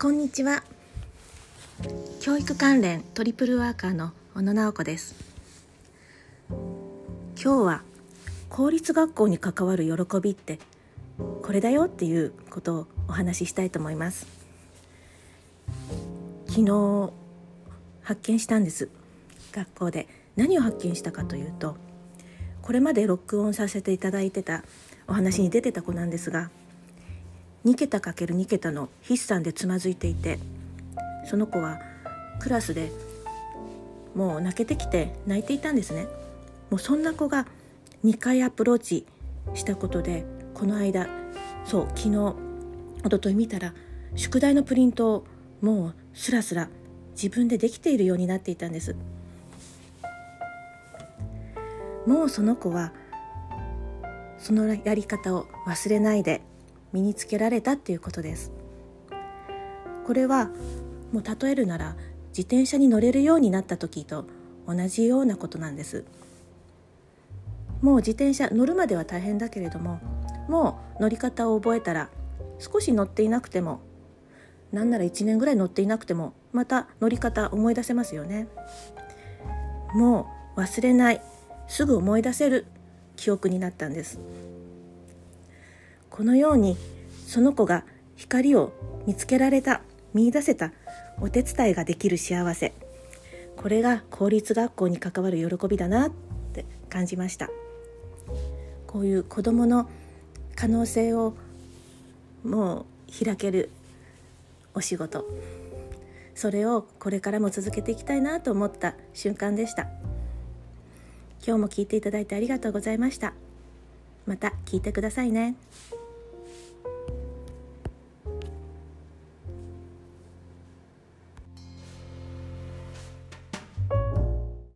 こんにちは。教育関連トリプルワーカーの小野直子です。今日は公立学校に関わる喜びってこれだよっていうことをお話ししたいと思います。昨日発見したんです。学校で。何を発見したかというとこれまで録音させていただいてたお話に出てた子なんですが2桁かける2桁の筆算でつまずいていてその子はクラスでもう泣けてきて泣いていたんですね。もうそんな子が2回アプローチしたことでこの間そう昨日一昨日見たら宿題のプリントをもうスラスラ自分でできているようになっていたんです。もうその子はそのやり方を忘れないで身につけられたっていうことです。これはもう例えるなら自転車に乗れるようになった時と同じようなことなんです。もう自転車乗るまでは大変だけれどももう乗り方を覚えたら少し乗っていなくてもなんなら1年ぐらい乗っていなくてもまた乗り方思い出せますよね。もう忘れないすぐ思い出せる記憶になったんです。このようにその子が光を見つけられた見出せたお手伝いができる幸せ。これが公立学校に関わる喜びだなって感じました。こういう子どもの可能性をもう開けるお仕事。それをこれからも続けていきたいなと思った瞬間でした。今日も聞いていただいてありがとうございました。また聞いてくださいね。